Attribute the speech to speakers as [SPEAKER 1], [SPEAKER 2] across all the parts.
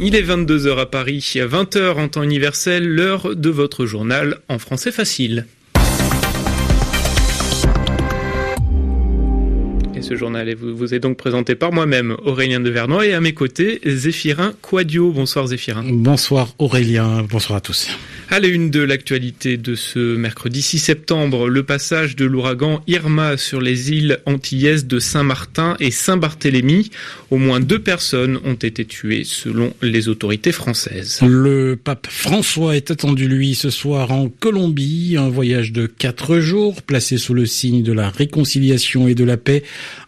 [SPEAKER 1] Il est 22h à Paris, 20h en temps universel, l'heure de votre journal en français facile. Et ce journal vous, est donc présenté par moi-même, Aurélien de Vernois, et à mes côtés, Zéphirin Quadio. Bonsoir Zéphirin.
[SPEAKER 2] Bonsoir Aurélien, bonsoir à tous.
[SPEAKER 1] À la une de l'actualité de ce mercredi 6 septembre, le passage de l'ouragan Irma sur les îles antillaises de Saint-Martin et Saint-Barthélemy. Au moins deux personnes ont été tuées selon les autorités françaises.
[SPEAKER 2] Le pape François est attendu, lui, ce soir en Colombie. Un voyage de quatre jours placé sous le signe de la réconciliation et de la paix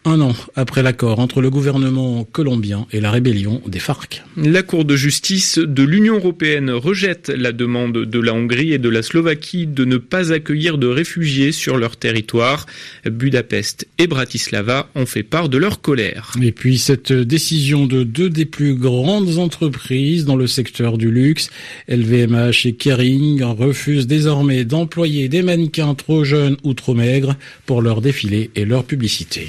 [SPEAKER 2] un an après l'accord entre le gouvernement colombien et la rébellion des FARC.
[SPEAKER 1] La Cour de justice de l'Union européenne rejette la demande de la Hongrie et de la Slovaquie de ne pas accueillir de réfugiés sur leur territoire. Budapest et Bratislava ont fait part de leur colère.
[SPEAKER 2] Et puis cette décision de deux des plus grandes entreprises dans le secteur du luxe, LVMH et Kering, refusent désormais d'employer des mannequins trop jeunes ou trop maigres pour leur défilé et leur publicité.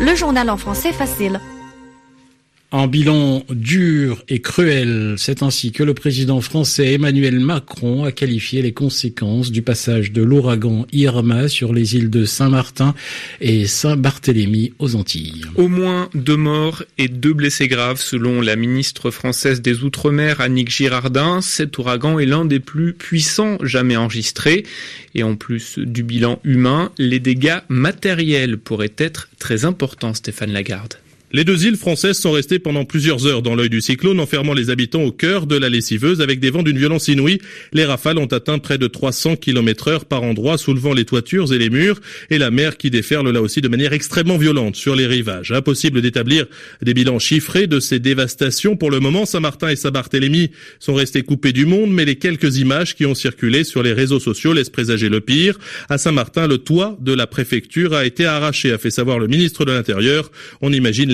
[SPEAKER 3] Le journal en français facile.
[SPEAKER 2] Un bilan dur et cruel, c'est ainsi que le président français Emmanuel Macron a qualifié les conséquences du passage de l'ouragan Irma sur les îles de Saint-Martin et Saint-Barthélemy aux Antilles.
[SPEAKER 1] Au moins deux morts et deux blessés graves selon la ministre française des Outre-mer Annick Girardin. Cet ouragan est l'un des plus puissants jamais enregistrés et en plus du bilan humain, les dégâts matériels pourraient être très importants Stéphane Lagarde.
[SPEAKER 4] Les deux îles françaises sont restées pendant plusieurs heures dans l'œil du cyclone, enfermant les habitants au cœur de la lessiveuse avec des vents d'une violence inouïe. Les rafales ont atteint près de 300 km heure par endroit, soulevant les toitures et les murs, et la mer qui déferle là aussi de manière extrêmement violente sur les rivages. Impossible d'établir des bilans chiffrés de ces dévastations. Pour le moment, Saint-Martin et Saint-Barthélemy sont restés coupés du monde, mais les quelques images qui ont circulé sur les réseaux sociaux laissent présager le pire. À Saint-Martin, le toit de la préfecture a été arraché, a fait savoir le ministre de l'Intérieur.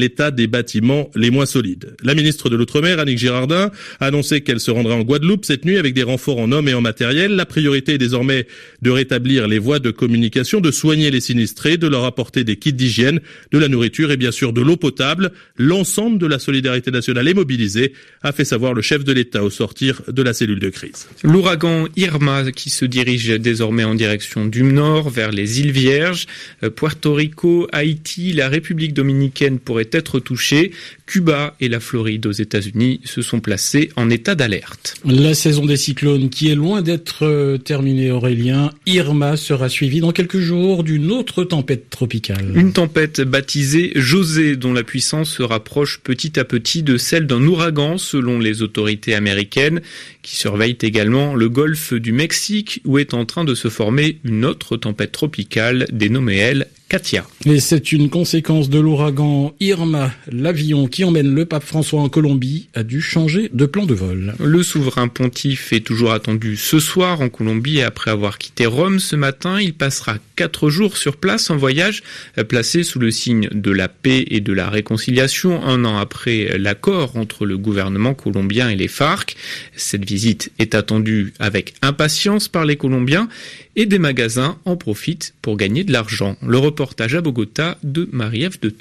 [SPEAKER 4] L'état des bâtiments les moins solides. La ministre de l'Outre-mer, Annick Girardin, a annoncé qu'elle se rendra en Guadeloupe cette nuit avec des renforts en hommes et en matériel. La priorité est désormais de rétablir les voies de communication, de soigner les sinistrés, de leur apporter des kits d'hygiène, de la nourriture et bien sûr de l'eau potable. L'ensemble de la solidarité nationale est mobilisé, a fait savoir le chef de l'État au sortir de la cellule de crise.
[SPEAKER 1] L'ouragan Irma qui se dirige désormais en direction du nord vers les îles Vierges, euh, Puerto Rico, Haïti, la République dominicaine pourrait être touchés. Cuba et la Floride aux États-Unis se sont placés en état d'alerte.
[SPEAKER 2] La saison des cyclones qui est loin d'être euh, terminée, Aurélien, Irma sera suivie dans quelques jours d'une autre tempête tropicale.
[SPEAKER 1] Une tempête baptisée José dont la puissance se rapproche petit à petit de celle d'un ouragan selon les autorités américaines qui surveillent également le golfe du Mexique où est en train de se former une autre tempête tropicale dénommée elle Katia.
[SPEAKER 2] Et c'est une conséquence de l'ouragan Irma. L'avion qui emmène le pape François en Colombie a dû changer de plan de vol.
[SPEAKER 1] Le souverain pontife est toujours attendu ce soir en Colombie et après avoir quitté Rome ce matin, il passera quatre jours sur place en voyage placé sous le signe de la paix et de la réconciliation un an après l'accord entre le gouvernement colombien et les FARC. Cette visite est attendue avec impatience par les Colombiens et des magasins en profitent pour gagner de l'argent. Le reportage à Bogota de Marie-Ève de.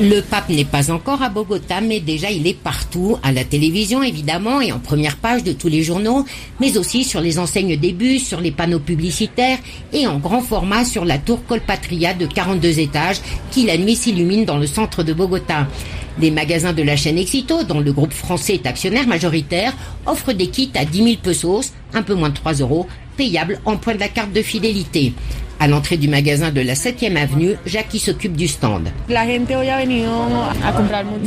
[SPEAKER 5] Le pape n'est pas encore à Bogota, mais déjà il est partout, à la télévision évidemment et en première page de tous les journaux, mais aussi sur les enseignes des bus, sur les panneaux publicitaires et en grand format sur la tour Colpatria de 42 étages qui la nuit s'illumine dans le centre de Bogota. Les magasins de la chaîne Exito, dont le groupe français est actionnaire majoritaire, offrent des kits à 10 000 pesos, un peu moins de 3 euros, payables en point de la carte de fidélité. À l'entrée du magasin de la 7e avenue, Jackie s'occupe du stand.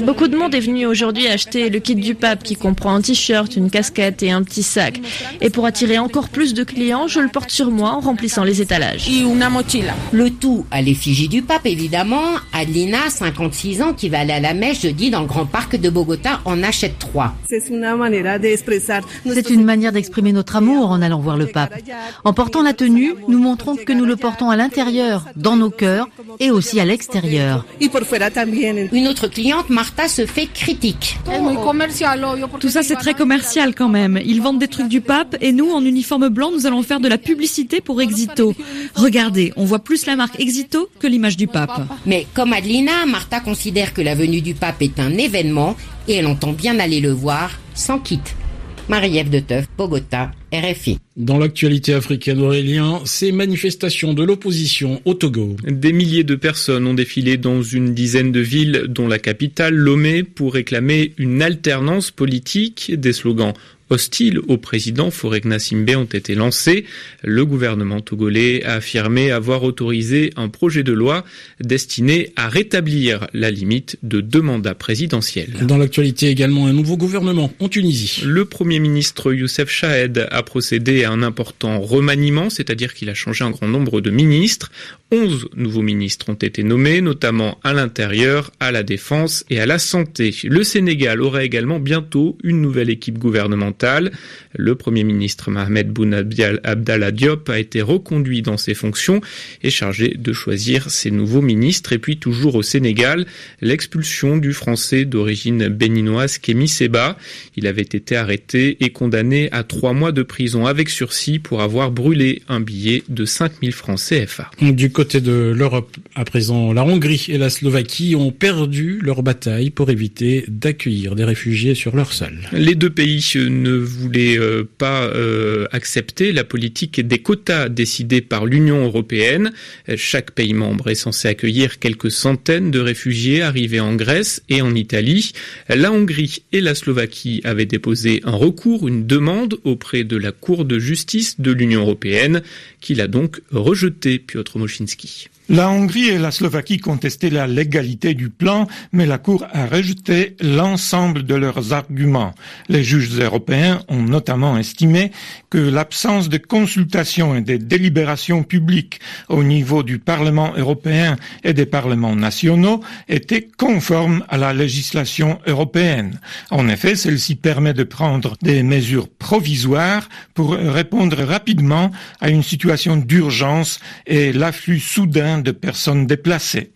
[SPEAKER 6] Beaucoup de monde est venu aujourd'hui acheter le kit du pape qui comprend un t-shirt, une casquette et un petit sac. Et pour attirer encore plus de clients, je le porte sur moi en remplissant les étalages.
[SPEAKER 5] Le tout à l'effigie du pape évidemment. Adelina, 56 ans, qui va aller à la messe jeudi dans le grand parc de Bogota, en achète trois.
[SPEAKER 7] C'est une manière d'exprimer notre amour en allant voir le pape. En portant la tenue, nous montrons que nous le portons à l'intérieur, dans nos cœurs et aussi à l'extérieur.
[SPEAKER 5] Une autre cliente, Martha, se fait critique.
[SPEAKER 8] Tout ça c'est très commercial quand même. Ils vendent des trucs du pape et nous, en uniforme blanc, nous allons faire de la publicité pour Exito. Regardez, on voit plus la marque Exito que l'image du pape.
[SPEAKER 5] Mais comme Adelina, Martha considère que la venue du pape est un événement et elle entend bien aller le voir sans quitte. Marie-Ève de Teuf, Bogota, RFI.
[SPEAKER 2] Dans l'actualité africaine, Aurélien, ces manifestations de l'opposition au Togo.
[SPEAKER 1] Des milliers de personnes ont défilé dans une dizaine de villes, dont la capitale, Lomé, pour réclamer une alternance politique. Des slogans hostiles au président Fauré Gnassingbé ont été lancés. Le gouvernement togolais a affirmé avoir autorisé un projet de loi destiné à rétablir la limite de deux mandats présidentiels.
[SPEAKER 2] Dans l'actualité également, un nouveau gouvernement en Tunisie.
[SPEAKER 1] Le premier ministre Youssef Chahed a procédé à un important remaniement, c'est-à-dire qu'il a changé un grand nombre de ministres. Onze nouveaux ministres ont été nommés, notamment à l'intérieur, à la défense et à la santé. Le Sénégal aurait également bientôt une nouvelle équipe gouvernementale le Premier ministre Mohamed Boun Abdallah Diop a été reconduit dans ses fonctions et chargé de choisir ses nouveaux ministres. Et puis toujours au Sénégal, l'expulsion du Français d'origine béninoise Kémy Seba. Il avait été arrêté et condamné à trois mois de prison avec sursis pour avoir brûlé un billet de 5000 francs CFA.
[SPEAKER 2] Côté de l'Europe, à présent, la Hongrie et la Slovaquie ont perdu leur bataille pour éviter d'accueillir des réfugiés sur leur sol.
[SPEAKER 1] Les deux pays ne voulaient euh, pas euh, accepter la politique des quotas décidés par l'Union européenne. Chaque pays membre est censé accueillir quelques centaines de réfugiés arrivés en Grèce et en Italie. La Hongrie et la Slovaquie avaient déposé un recours, une demande auprès de la Cour de justice de l'Union européenne, qui l'a donc rejeté, Moszynski.
[SPEAKER 9] La Hongrie et la Slovaquie contestaient la légalité du plan, mais la Cour a rejeté l'ensemble de leurs arguments. Les juges européens ont notamment estimé que l'absence de consultation et de délibérations publiques au niveau du Parlement européen et des parlements nationaux était conforme à la législation européenne. En effet, celle-ci permet de prendre des mesures provisoires pour répondre rapidement à une situation d'urgence et l'afflux soudain de personnes déplacées.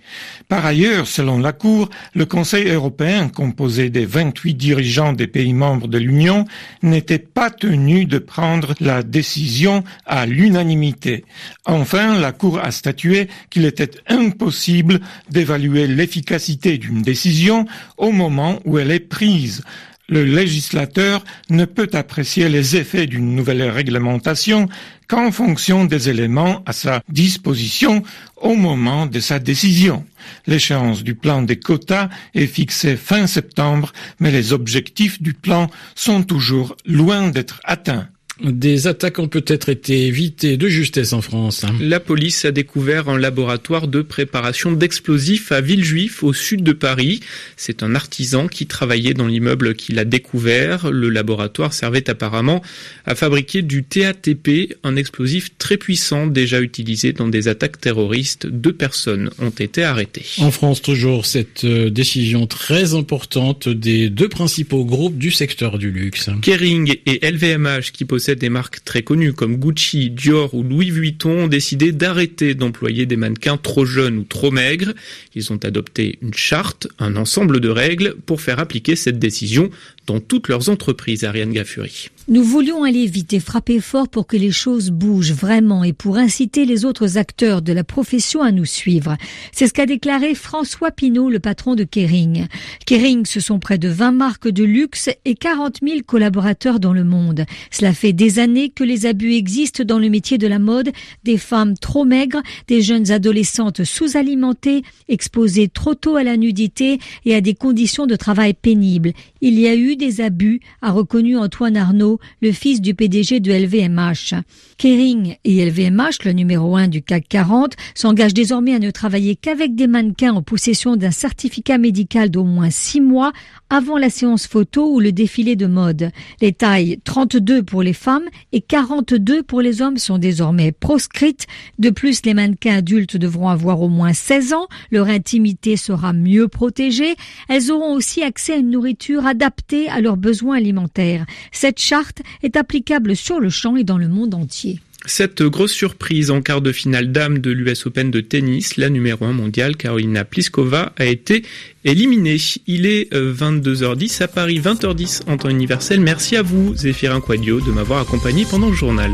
[SPEAKER 9] Par ailleurs, selon la Cour, le Conseil européen, composé des 28 dirigeants des pays membres de l'Union, n'était pas tenu de prendre la décision à l'unanimité. Enfin, la Cour a statué qu'il était impossible d'évaluer l'efficacité d'une décision au moment où elle est prise le législateur ne peut apprécier les effets d'une nouvelle réglementation qu'en fonction des éléments à sa disposition au moment de sa décision. L'échéance du plan des quotas est fixée fin septembre, mais les objectifs du plan sont toujours loin d'être atteints.
[SPEAKER 2] Des attaques ont peut-être été évitées de justesse en France.
[SPEAKER 1] La police a découvert un laboratoire de préparation d'explosifs à Villejuif, au sud de Paris. C'est un artisan qui travaillait dans l'immeuble qui l'a découvert. Le laboratoire servait apparemment à fabriquer du TATP, un explosif très puissant déjà utilisé dans des attaques terroristes. Deux personnes ont été arrêtées.
[SPEAKER 2] En France, toujours cette euh, décision très importante des deux principaux groupes du secteur du luxe.
[SPEAKER 1] Kering et LVMH qui possèdent des marques très connues comme Gucci, Dior ou Louis Vuitton ont décidé d'arrêter d'employer des mannequins trop jeunes ou trop maigres. Ils ont adopté une charte, un ensemble de règles pour faire appliquer cette décision dans toutes leurs entreprises, Ariane Gaffuri.
[SPEAKER 10] Nous voulions aller vite et frapper fort pour que les choses bougent vraiment et pour inciter les autres acteurs de la profession à nous suivre. C'est ce qu'a déclaré François Pinault, le patron de Kering. Kering, ce sont près de 20 marques de luxe et 40 000 collaborateurs dans le monde. Cela fait des années que les abus existent dans le métier de la mode, des femmes trop maigres, des jeunes adolescentes sous-alimentées, exposées trop tôt à la nudité et à des conditions de travail pénibles. Il y a eu des abus, a reconnu Antoine Arnaud, le fils du PDG de LVMH. Kering et LVMH, le numéro un du CAC 40, s'engagent désormais à ne travailler qu'avec des mannequins en possession d'un certificat médical d'au moins six mois avant la séance photo ou le défilé de mode. Les tailles 32 pour les femmes et 42 pour les hommes sont désormais proscrites. De plus, les mannequins adultes devront avoir au moins 16 ans, leur intimité sera mieux protégée, elles auront aussi accès à une nourriture adaptée à leurs besoins alimentaires. Cette charte est applicable sur le champ et dans le monde entier.
[SPEAKER 1] Cette grosse surprise en quart de finale dame de l'US Open de tennis, la numéro 1 mondiale Carolina Pliskova a été éliminée. Il est 22h10 euh, à Paris, 20h10 en temps universel. Merci à vous, Zéphirin Quadio, de m'avoir accompagné pendant le journal.